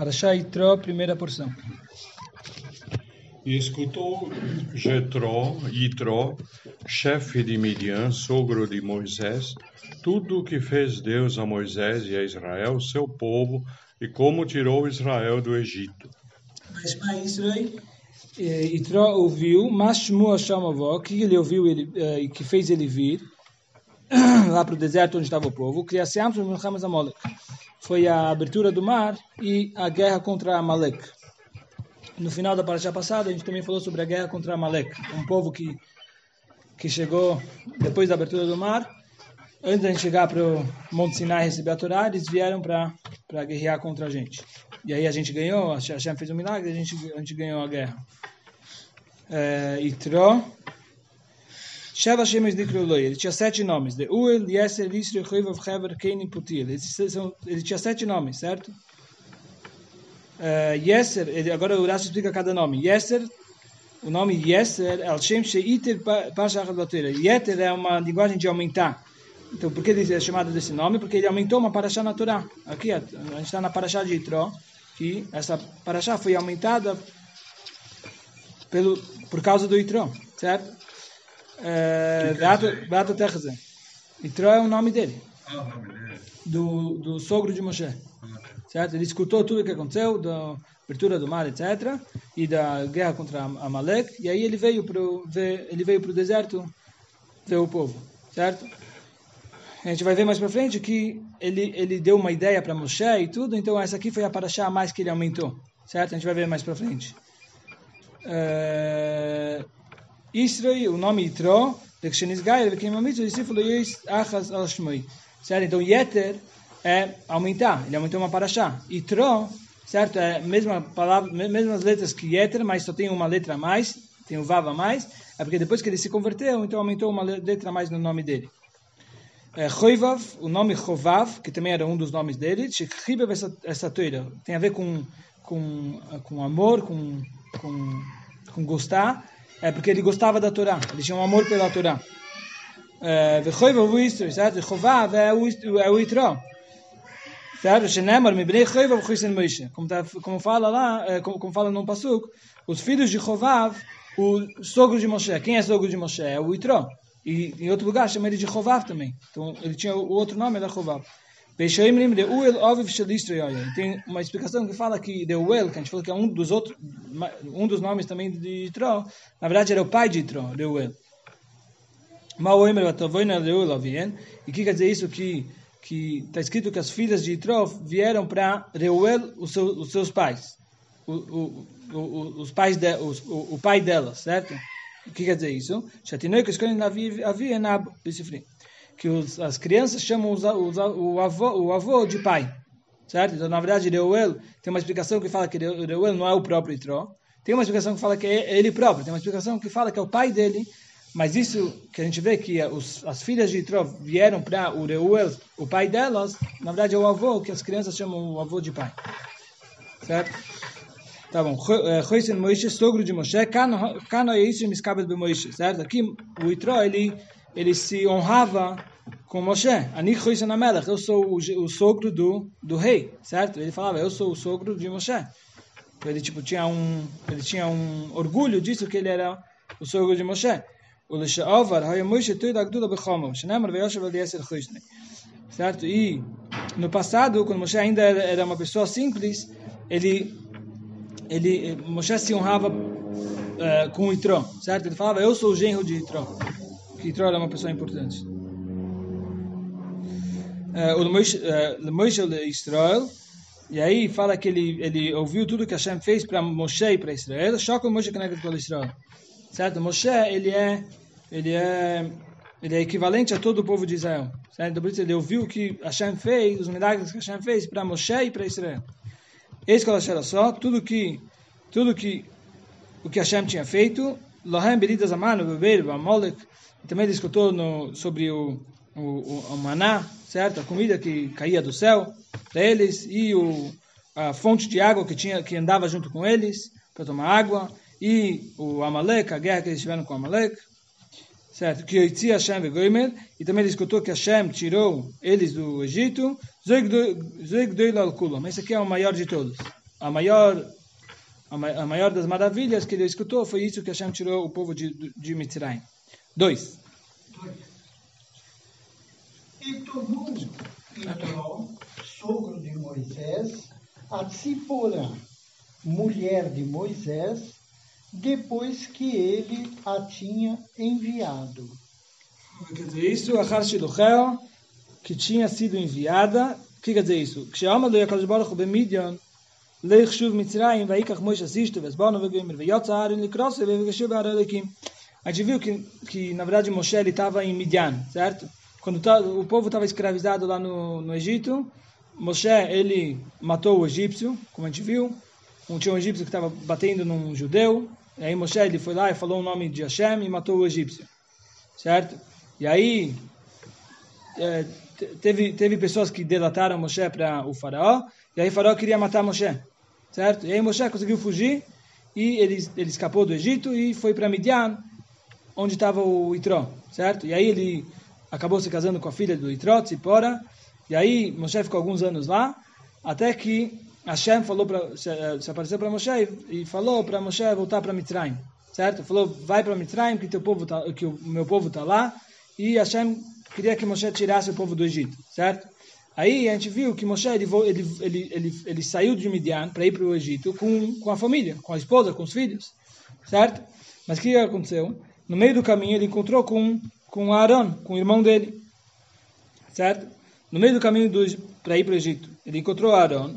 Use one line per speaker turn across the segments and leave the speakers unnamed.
Parashá Itró, primeira porção.
E escutou Jetró, Itró, chefe de Midian, sogro de Moisés, tudo o que fez Deus a Moisés e a Israel, seu povo, e como tirou Israel do Egito.
Mas Israel, Itró ouviu, Mashmu Hashem avó, que ele ouviu ele, e que fez ele vir lá para o deserto onde estava o povo, Criaciam Milchamas Amolek. Foi a abertura do mar e a guerra contra Amalek. No final da paraxá passada, a gente também falou sobre a guerra contra Amalek, um povo que que chegou depois da abertura do mar, antes de a gente chegar para o Monte Sinai receber a Torá, eles vieram para para guerrear contra a gente. E aí a gente ganhou, a Hashem fez um milagre, a gente a gente ganhou a guerra. É, Itró, Sheva Shemesh Dikroloi. Ele tinha sete nomes. De Uel, Yeser, Lisri, Choivav, Hever, Kein e Putil. Ele tinha sete nomes, certo? Uh, Yeser, ele, agora o Rashi explica cada nome. Yeser, o nome Yeser, Al Shem Sheiter Pashach Bateira. Yeter é uma linguagem de aumentar. Então, por que ele é chamado desse nome? Porque ele aumentou uma paraxá na Torá. Aqui, a gente está na paraxá de Itró, que essa paraxá foi aumentada pelo, por causa do Itró, certo? Beato Techze. Itró é o nome dele.
Ah, o nome dele.
Do, do sogro de Moshe. Certo? Ele escutou tudo o que aconteceu, da abertura do mar, etc. E da guerra contra Amalek. E aí ele veio para ele veio para o deserto ver o povo. Certo? A gente vai ver mais para frente que ele, ele deu uma ideia para Moshe e tudo. Então essa aqui foi a paraxá a mais que ele aumentou. Certo? A gente vai ver mais para frente. Uh, Israel, o nome Itro, certo? Então, Yeter é aumentar, ele aumentou uma paraxá. Itro, certo? É a mesma palavra, mesmas letras que Yeter, mas só tem uma letra a mais, tem o Vav a mais, é porque depois que ele se converteu, então aumentou uma letra a mais no nome dele. É, Choivav, o nome Chovav, que também era um dos nomes dele, Shekhibev essa toira, tem a ver com, com, com amor, com, com, com gostar, é porque ele gostava da Torá, ele tinha um amor pela Torá. Chovav é o Itró. Certo? Tá, como fala lá, como, como fala no Pasuk, os filhos de Chovav, o sogro de Moshe. Quem é sogro de Moshe? É o Itró. E em outro lugar chama ele de Chovav também. Então ele tinha o outro nome, era Chovav. Tem uma explicação que fala que The Well, que a gente falou que é um dos outros, um dos nomes também de Yitro, na verdade era o pai de Yitro, The Well. E o que quer dizer isso? Que que está escrito que as filhas de Yitro vieram para Reuel, os, seus, os seus pais, o, o, o, os pais de, os, o, o pai delas, certo? O que quer dizer isso? que os, as crianças chamam os, os, o, avô, o avô de pai. Certo? Então, na verdade, Reuel tem uma explicação que fala que Reuel não é o próprio Itró. Tem uma explicação que fala que é ele próprio. Tem uma explicação que fala que é o pai dele. Mas isso que a gente vê que os, as filhas de Itró vieram para o Reuel, o pai delas, na verdade é o avô, que as crianças chamam o avô de pai. Certo? Tá bom. Choisen Moishe, sogro de Moshe. Cano isso, Miskabel de Moishe. Certo? Aqui o Itró, ele, ele se honrava com Moshe, eu sou o, o, sogro do, do rei, certo? Ele falava, eu sou o sogro de Moshe. Ele tipo tinha um, ele tinha um orgulho disso que ele era o sogro de Moshe. Certo? E no passado, quando Moshe ainda era, era uma pessoa simples, ele ele Moshe se honrava uh, com Itró, certo? Ele falava, eu sou o genro de Itró. Que Itró era uma pessoa importante o Moishe de Israel, e aí fala que ele, ele ouviu tudo que Hashem fez para Moshe e para Israel, choca o Moshe conecta com Israel. Certo? Moshe, ele é, ele é, ele é equivalente a todo o povo de Israel. Certo? Então, ele ouviu o que Hashem fez, os milagres que Hashem fez para Moshe e para Israel. Esse que era só, tudo que, tudo que, o que Hashem tinha feito, Lohem Beridas Amano, Beber, Amolek, também ele escutou no, sobre o, o, o, o maná, certo? A comida que caía do céu para eles e o, a fonte de água que tinha que andava junto com eles para tomar água e o Amalek, a guerra que eles tiveram com Amalek, certo? Que Yoitzi Hashem vegoimer e também ele escutou que Hashem tirou eles do Egito. Zoig doil al kulam. Esse aqui é o maior de todos, a maior a maior das maravilhas que ele escutou foi isso que Hashem tirou o povo de, de Mitzrayim. Dois.
E tomou então, sogro de Moisés, a Tsiporã, mulher de Moisés, depois que ele a tinha enviado.
Quer dizer isso, a Harshilochel, que tinha sido enviada, o que quer dizer isso? Que se Ksheamad le'akadosh baruch b'midyan, le'ich shuv mitzrayim, va'ikach Moshe asisto, v'esbano v'gomer, v'yotza arin li'krosser, v'v'gashu b'ar elekim. A gente viu que, que, na verdade, Moshe estava em Midian, certo? Quando tá, o povo estava escravizado lá no, no Egito, Moshe, ele matou o egípcio, como a gente viu. Um, tinha um egípcio que estava batendo num judeu. E aí Moshe, ele foi lá e falou o nome de Hashem e matou o egípcio. Certo? E aí, é, teve, teve pessoas que delataram Moshe para o faraó, e aí o faraó queria matar Moshe, certo? E aí Moshe conseguiu fugir, e ele, ele escapou do Egito e foi para Midian, onde estava o Itró, certo? E aí ele acabou se casando com a filha do Itró, Tzipora, e aí Moshe ficou alguns anos lá, até que Hashem falou para se, eh, apareceu para Moshe e falou para Moshe voltar para Mitzrayim, certo? Falou, vai para Mitzrayim que teu povo tá, que o meu povo está lá, e Hashem queria que Moshe tirasse o povo do Egito, certo? Aí a gente viu que Moshe ele, ele, ele, ele, ele saiu de Midian para ir para o Egito com, com a família, com a esposa, com os filhos, certo? Mas o que aconteceu? No meio do caminho ele encontrou com com Aaron, com o irmão dele, certo? No meio do caminho para ir para o Egito, ele encontrou Aaron.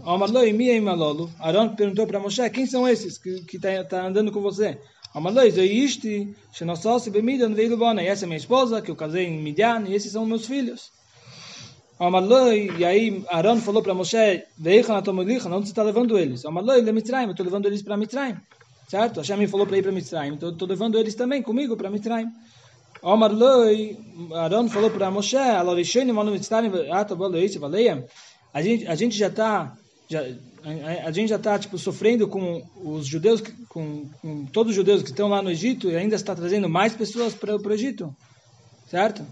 Aaron perguntou para Moshe: Quem são esses que estão tá, tá andando com você? Essa é minha esposa, que eu casei em Midian, e esses são meus filhos. E aí Aaron falou para Moshe, onde você está levando eles? Eu estou levando eles para Mitzrayim. Certo? Hashem me falou para ir para Mitzrayim, então estou levando eles também comigo para Mitzrayim. Omar Loi, Aaron falou para Moshe, a gente, a gente já está a, a gente já está tipo sofrendo com os judeus com, com, todos os judeus que estão lá no Egito e ainda está trazendo mais pessoas para o Egito certo?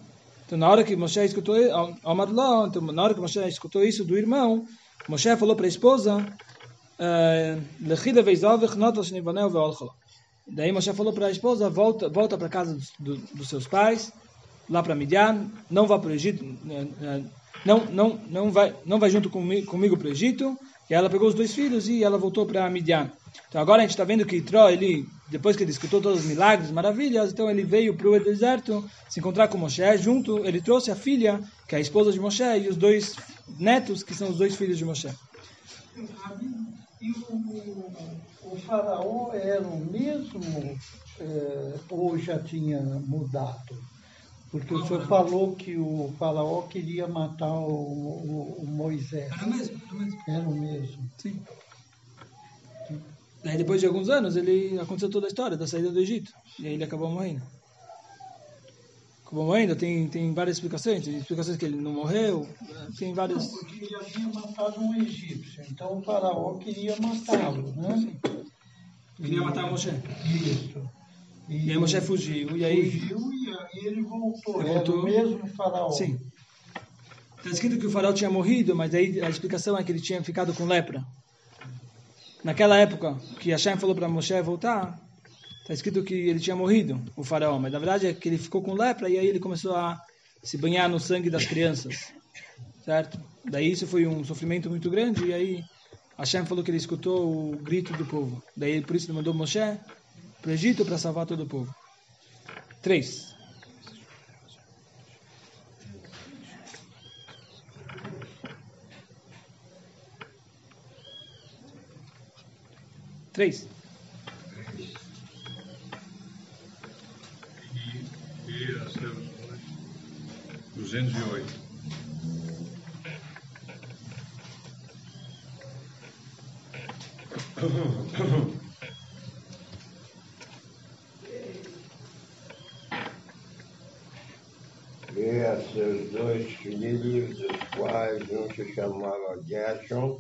Então na hora que Moshe escutou Omar Lo, então, na hora que Moshe escutou isso do irmão Moshe falou para a esposa eh, Daí Moshe falou para a esposa, volta, volta para casa dos, do, dos seus pais, lá para Midian, não vá para o Egito, não, não, não, vai, não vai junto comigo, comigo para o Egito. E ela pegou os dois filhos e ela voltou para Midian. Então agora a gente está vendo que Itró, ele, depois que ele escutou todos os milagres, maravilhas, então ele veio para o deserto se encontrar com Moshe. Junto, ele trouxe a filha, que é a esposa de Moshe, e os dois netos, que são os dois filhos de Moshe.
E o, o faraó era o mesmo é, ou já tinha mudado? Porque o senhor falou que o faraó queria matar o, o, o Moisés.
Era o mesmo, era o mesmo.
Era o mesmo.
Sim. Daí depois de alguns anos, ele aconteceu toda a história da saída do Egito. E aí ele acabou morrendo como ainda tem, tem várias explicações, tem explicações que ele não morreu, tem várias...
Não, porque ele tinha matado um egípcio, então o faraó queria matá-lo, né?
Queria matar Moshe.
Isso.
E, e aí Moshe fugiu, e aí...
Fugiu e aí ele voltou, ele voltou. era o mesmo faraó.
Sim. Está escrito que o faraó tinha morrido, mas aí a explicação é que ele tinha ficado com lepra. Naquela época que Hashem falou para Moshe voltar, Está escrito que ele tinha morrido, o faraó, mas na verdade é que ele ficou com lepra e aí ele começou a se banhar no sangue das crianças, certo? Daí isso foi um sofrimento muito grande e aí Hashem falou que ele escutou o grito do povo. Daí por isso ele mandou Moshe para o Egito para salvar todo o povo. Três. Três.
208.
E a seus dois filhos, dos quais um se chamava Gershon,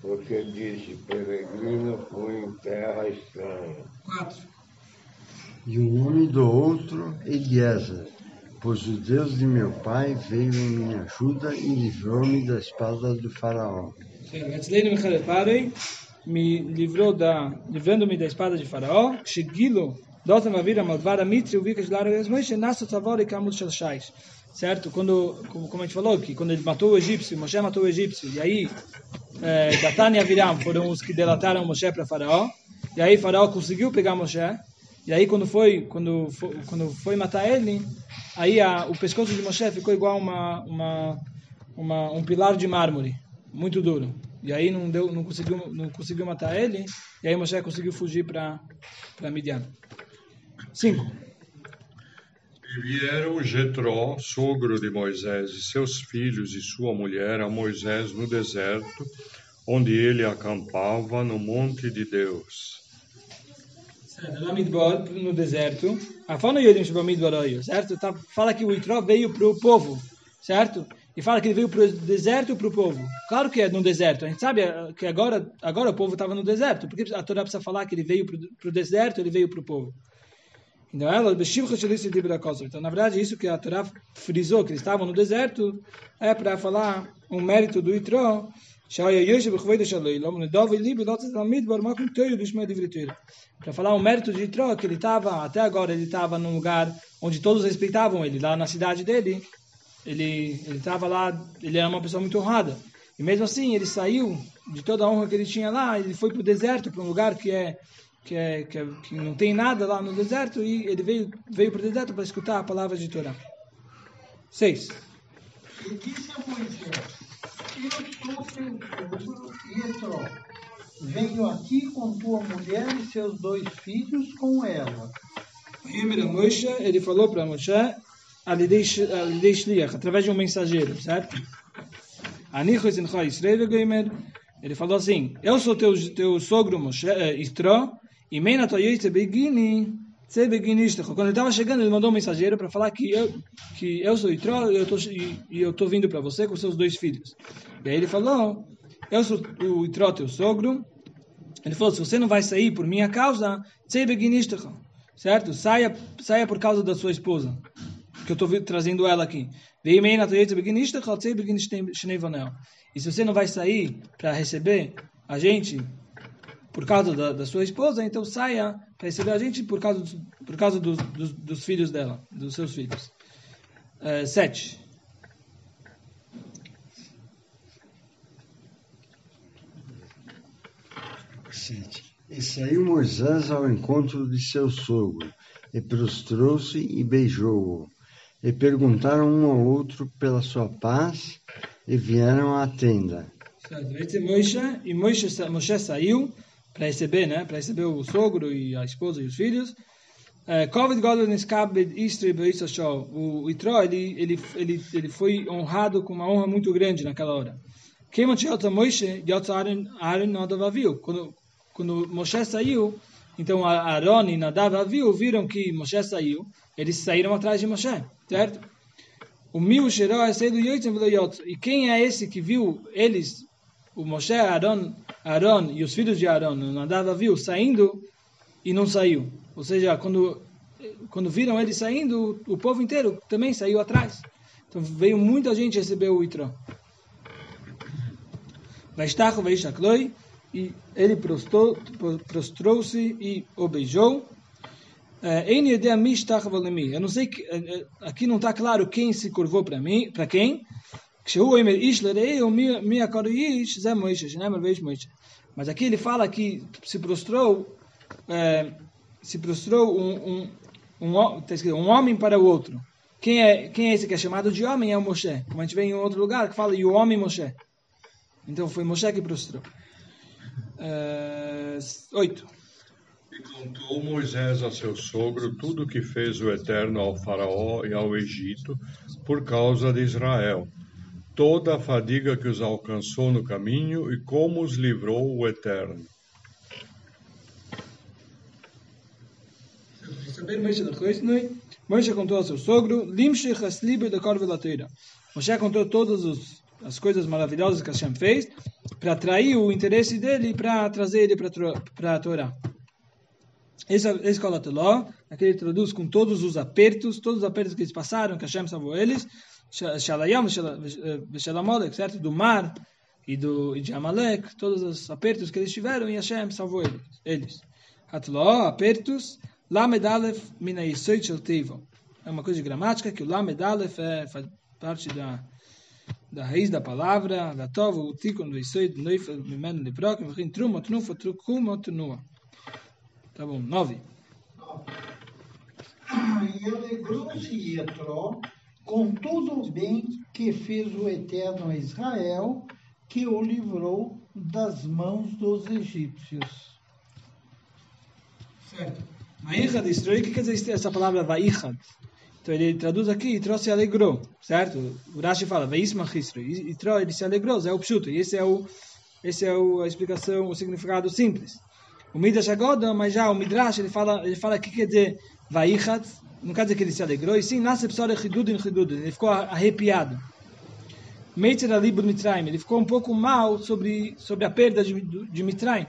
porque disse, peregrino fui em terra estranha.
Quatro.
E o nome do outro, Eliezer pois o Deus de meu pai veio em minha ajuda e livrou-me da espada do faraó.
Me livrou da, livrando-me da espada de Faraó, Shigilo, Dotam Avira Malvara Mitri, Uvikas Lara Moshe, Nasa Tzavor e Kamut Shalshais. Certo? Quando, como a gente falou, que quando ele matou o egípcio, Moshe matou o egípcio, e aí é, Datan e Aviram foram os que delataram Moshe para Faraó, e aí Faraó conseguiu pegar Moshe, e aí quando foi, quando foi, quando foi matar ele, aí a, o pescoço de Moshe ficou igual uma, uma, uma, um pilar de mármore, muito duro. E aí não deu, não conseguiu, não conseguiu matar ele. E aí Moshe conseguiu fugir para para Midian. 5.
E vieram Jetró, sogro de Moisés, e seus filhos e sua mulher a Moisés no deserto, onde ele acampava no monte de Deus.
No deserto. A fala Yodim Midbar certo? Tá, fala que o Itró veio para o povo, certo? E fala que ele veio para o deserto para o povo. Claro que é no deserto. A gente sabe que agora, agora o povo estava no deserto. Porque a Torá precisa falar que ele veio para o deserto, ele veio para o povo. Então, ela, então, na verdade, isso que a Torá frisou, que eles estavam no deserto, é para falar um mérito do Itró, para falar o mérito de Itró, que ele estava, até agora, ele estava num lugar onde todos respeitavam ele, lá na cidade dele, ele estava lá, ele era uma pessoa muito honrada. E mesmo assim, ele saiu de toda a honra que ele tinha lá, ele foi para o deserto, para um lugar que é que, é, que, é, que não tem nada lá no deserto, e ele veio, veio para o deserto para escutar a palavra de Torá. Seis.
E disse a Moisés, eu sou teu sogro Yetró. Venho aqui com tua mulher e seus dois filhos com ela.
Ele falou para Moshe, através de um mensageiro, certo? Ele falou assim, eu sou teu, teu sogro Moshe, eh, Istró, e Meina Toyoite Begini, quando ele estava chegando, ele mandou um mensageiro para falar que eu, que eu sou Itró e eu tô, e, e eu estou vindo para você com seus dois filhos. E aí ele falou, eu sou o Itró, teu sogro. Ele falou, se você não vai sair por minha causa, certo? Saia, saia por causa da sua esposa, que eu estou trazendo ela aqui. E se você não vai sair para receber a gente por causa da, da, sua esposa, então saia para receber a gente por causa, por causa dos, dos, dos filhos dela, dos seus filhos. Uh, sete.
Sete. E saiu Moisés ao encontro de seu sogro, e prostrou-se e beijou-o. E perguntaram um ao outro pela sua paz, e vieram à tenda.
Certo. Moisés, e Moisés, Moisés saiu para receber, né? Para receber o sogro e a esposa e os filhos. Eh, Covid Godel Niskabed Istri Beissashol. O Itró, ele, ele, ele, ele foi honrado com uma honra muito grande naquela hora. Quando, quando Moshe saiu, então Aaron e Nadav Aviu viram que Moshe saiu, eles saíram atrás de Moshe, certo? O é Yoitzem E quem é esse que viu eles o Moshe, Aaron, Aaron e os filhos de Aaron, o Nadav viu saindo e não saiu. Ou seja, quando, quando viram ele saindo, o povo inteiro também saiu atrás. Então veio muita gente receber o Itró. Vaishtachu Vaishakloi, e ele prostrou-se e o beijou. Eh, Eu não sei, eh, eh, aqui não está claro quem se curvou para mim, para quem, כשהוא אומר איש לרעהו, מי הקורא איש, זה מוישה, שנאמר ואיש מוישה. Mas aqui ele fala que se prostrou, é, se prostrou um, um, um, tá escrito, um homem para o outro. Quem é, quem é esse que é chamado de homem? É o Moshe. Como a gente vê em outro lugar que fala, e o homem Moshe. Então foi Moshe que prostrou. É, oito.
E contou Moisés a seu sogro tudo o que fez o Eterno ao Faraó e ao Egito por causa de Israel toda a fadiga que os alcançou no caminho e como os livrou o Eterno.
Moshe contou ao seu sogro, Moshe contou todas as coisas maravilhosas que Hashem fez para atrair o interesse dele para trazer ele para a Torá. Esse, esse Kolatoló, aquele ele traduz com todos os apertos, todos os apertos que eles passaram, que Hashem salvou eles, Shalayam, Veshalamolek, certo? Do mar, e, do, e de Amalek, todos os apertos que eles tiveram, e Hashem salvou eles. eles. Hatló, apertos, Lamed Aleph mina Yisoid Shel Teiva. É uma coisa de gramática, que o Lamed é, faz parte da, da raiz da palavra, da Tova, o Tikon, do Yisoid, Neufel, Mimen, Leprokim, Vim, Truma, Tnufa, Trukuma, Trunua. Tá bom, nove.
E alegrou-se Yetro com todo o bem que fez o Eterno a Israel, que o livrou das mãos dos egípcios.
Certo. Vaichad Israel, o que quer dizer essa palavra Vaichad? Então ele traduz aqui, Yitro se alegrou, certo? O Rashi fala, Vaismach. Yitro, ele se alegrou, é o pshuto. E esse é, o, esse é o, a explicação, o significado simples. O Midrash Agoda, mas já o Midrash, ele fala, ele fala que quer dizer Vaichad, não quer dizer que ele se alegrou, e sim, nasce pessoa Chidudin Chidudin, ele ficou arrepiado. Meitzer Alibud Mitraim, ele ficou um pouco mal sobre, sobre a perda de, de Mitraim.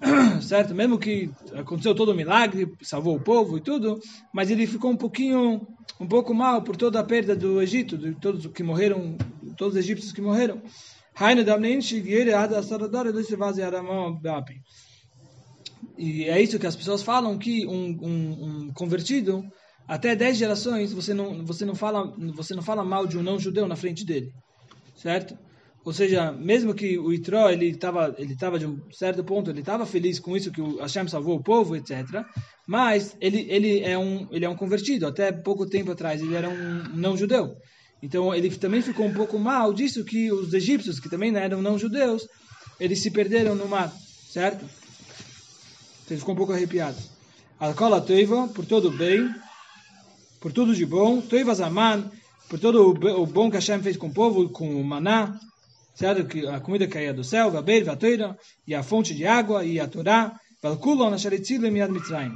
certo? Mesmo que aconteceu todo o milagre, salvou o povo e tudo, mas ele ficou um pouquinho, um pouco mal por toda a perda do Egito, de todos que morreram, todos os egípcios que morreram. E é isso que as pessoas falam que um, um, um convertido até 10 gerações você não você não fala você não fala mal de um não judeu na frente dele, certo? Ou seja, mesmo que o Itró ele estava ele tava de um certo ponto, ele estava feliz com isso que o Hashem salvou o povo, etc. Mas ele ele é um ele é um convertido. Até pouco tempo atrás ele era um não judeu. Então ele também ficou um pouco mal disso que os egípcios, que também eram não judeus, eles se perderam no mar, certo? Ele ficou um pouco arrepiado. Alcola Teiva, por todo bem, por tudo de bom, Teiva Zaman, por todo o bom que Hashem fez com o povo, com o maná, certo? A comida caía do céu, e a fonte de água, e a Torá, Mitzrayim.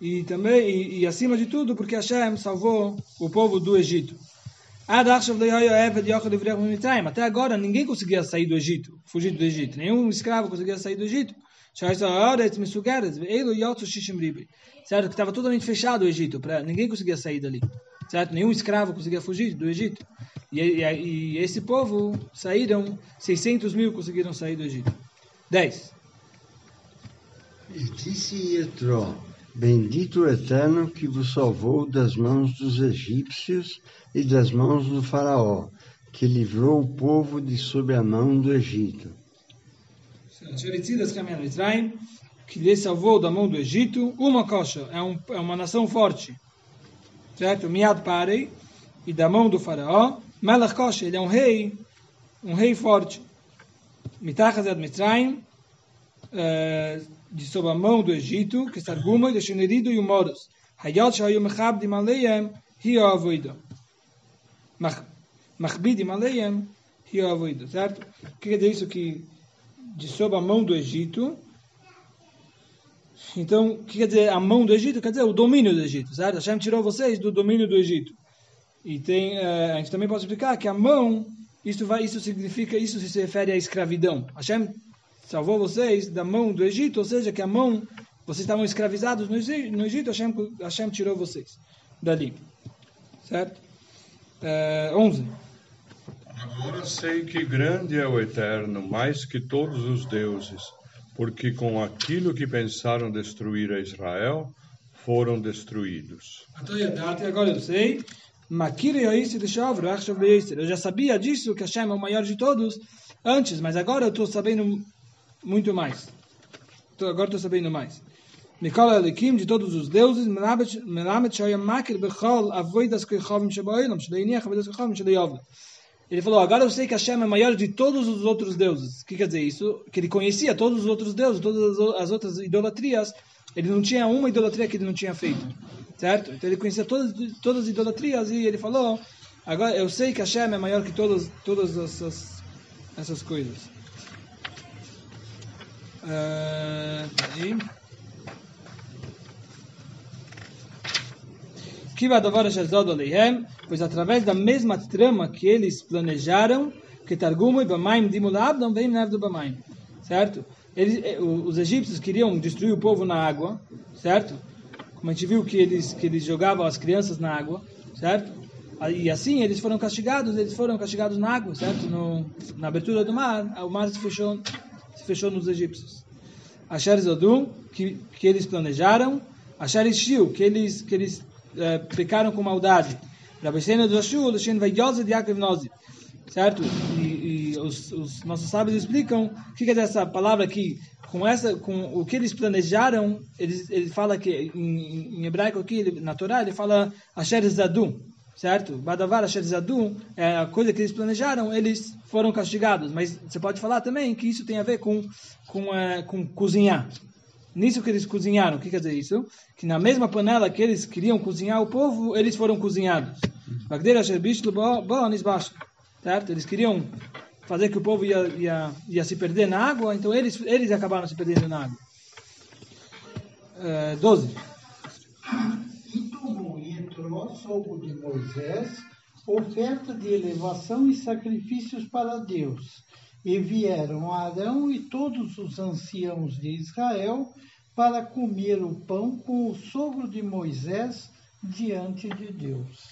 E também, e, e, acima de tudo, porque Hashem salvou o povo do Egito. Até agora ninguém conseguia sair do Egito, fugir do Egito. Nenhum escravo conseguia sair do Egito. Certo? Que estava totalmente fechado o Egito. Pra, ninguém conseguia sair dali. Certo? Nenhum escravo conseguia fugir do Egito. E, e, e esse povo saíram, 600 mil conseguiram sair do Egito. 10.
E disse Yetro, Bendito Eterno que vos salvou das mãos dos egípcios e das mãos do faraó, que livrou o povo de sob a mão do Egito.
Que lhe salvou da mão do Egito, uma coxa, é, um, é uma nação forte, certo? Miad Parei, e da mão do faraó, Melech Koshe, ele é um rei, um rei forte. Mitachazed Mitzrayim, uh, de sob a mão do Egito, que está Guma, de Shenerido e o Moros. Hayot Shayu Mechabdim Aleiem, Hio Avoida. Machbidim Aleiem, Hio Avoida. Certo? O que quer dizer isso? Que de sob a mão do Egito, então, o que quer dizer a mão do Egito? Quer dizer o domínio do Egito, certo? Hashem tirou vocês do domínio do Egito. E tem, uh, a gente também pode explicar que a mão, isso vai, isso significa, isso se refere à escravidão. Hashem salvou vocês da mão do Egito, ou seja, que a mão, vocês estavam escravizados no Egito, Hashem, Hashem tirou vocês dali. Certo? Uh, 11.
Agora sei que grande é o Eterno, mais que todos os deuses, porque com aquilo que pensaram destruir a Israel, foram destruídos.
Agora eu já sabia disso, que Hashem é o maior de todos, antes, mas agora eu estou sabendo muito mais. Agora estou sabendo mais. Mikol Elikim, de todos os deuses, Melamed Shoyam Makir Bechol Avoidas Kechovim Sheboilam, Shleiniach Avoidas Kechovim Shleiovim. Ele falou, agora eu sei que Hashem é maior de todos os outros deuses. O que quer dizer isso? Que ele conhecia todos os outros deuses, todas as outras idolatrias. Ele não tinha uma idolatria que ele não tinha feito. Certo? Então ele conhecia todas, todas as idolatrias e ele falou, agora eu sei que Hashem é maior que todas, todas essas, essas coisas. Uh, pois através da mesma trama que eles planejaram, que Targumo e Bamaim Dimulab não vem do Bamaim, certo? Eles, eh, os egípcios queriam destruir o povo na água, certo? Como a gente viu que eles que eles jogavam as crianças na água, certo? E assim eles foram castigados, eles foram castigados na água, certo? No, na abertura do mar, o mar se fechou, se fechou nos egípcios. Asher que, que eles planejaram, Asher que eles, que eles é, pecaram com maldade. Rabbeinu do Ashu, Lushin Vayosa de Yaakov Nozi. Certo? E, e os, os, nossos sábios explicam o que quer dizer essa palavra aqui. Com, essa, com o que eles planejaram, eles, ele fala que, em, em hebraico aqui, ele, na Torá, ele fala Asher Zadum. Certo? Badavar Asher Zadum é a coisa que eles planejaram, eles foram castigados. Mas você pode falar também que isso tem a ver com, com, é, com cozinhar nisso que eles cozinharam. O que quer dizer isso? Que na mesma panela que eles queriam cozinhar o povo, eles foram cozinhados. Certo? Eles queriam fazer que o povo ia, ia, ia se perder na água, então eles, eles acabaram se perdendo na água. Uh, 12.
E Yetró, sogro de Moisés, oferta de elevação e sacrifícios para Deus. E vieram Arão e todos os anciãos de Israel para comer o pão com o sogro de Moisés diante de Deus.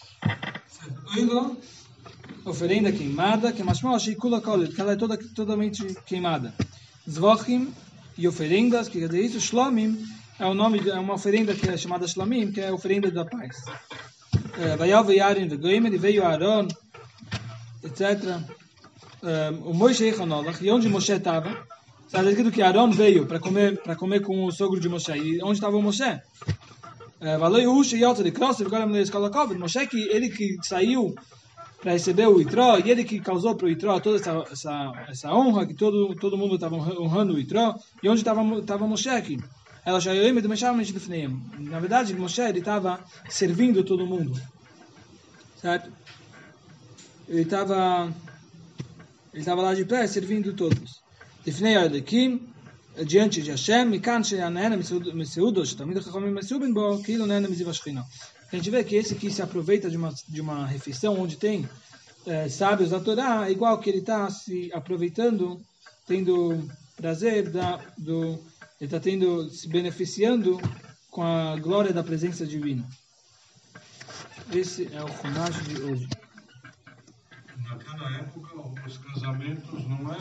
Oferenda queimada, que mashmal sheikula kolet, que ela é toda, totalmente queimada. Zvochim e oferendas, que quer dizer isso, Shlomim, é o nome, é uma oferenda que é chamada Shlomim, que é a oferenda da paz. Vayav Yarin Vegoimer, veio Aaron, etc o Moshe Echanolach, e onde Moshe estava, está escrito que Aaron veio para comer, comer com o sogro de Moshe. E onde estava o Moshe? Valeu Yusha e Yotza de Cross, agora me escola cobre. Moshe, que ele que saiu para receber o Itró, e ele que causou para o Itró toda essa, essa, essa honra, que todo, todo mundo estava honrando o Itró. E onde estava Moshe aqui? Ela já me Na verdade, Moshe estava servindo todo mundo. Certo? Ele estava ele estava lá de pé, servindo todos. Lifnei Alekim, diante de Hashem, Mikan Sheyanena Meseudo, Shetamid Chachamim Mesubin Bo, Kilo Nena Miziv Ashchina. A gente vê que esse que se aproveita de uma, de uma refeição onde tem é, sábios da Torá, é igual que ele está se aproveitando, tendo prazer da, do, ele está tendo se beneficiando com a glória da presença divina. Esse é o Funash de hoje.
Naquela época, os casamentos não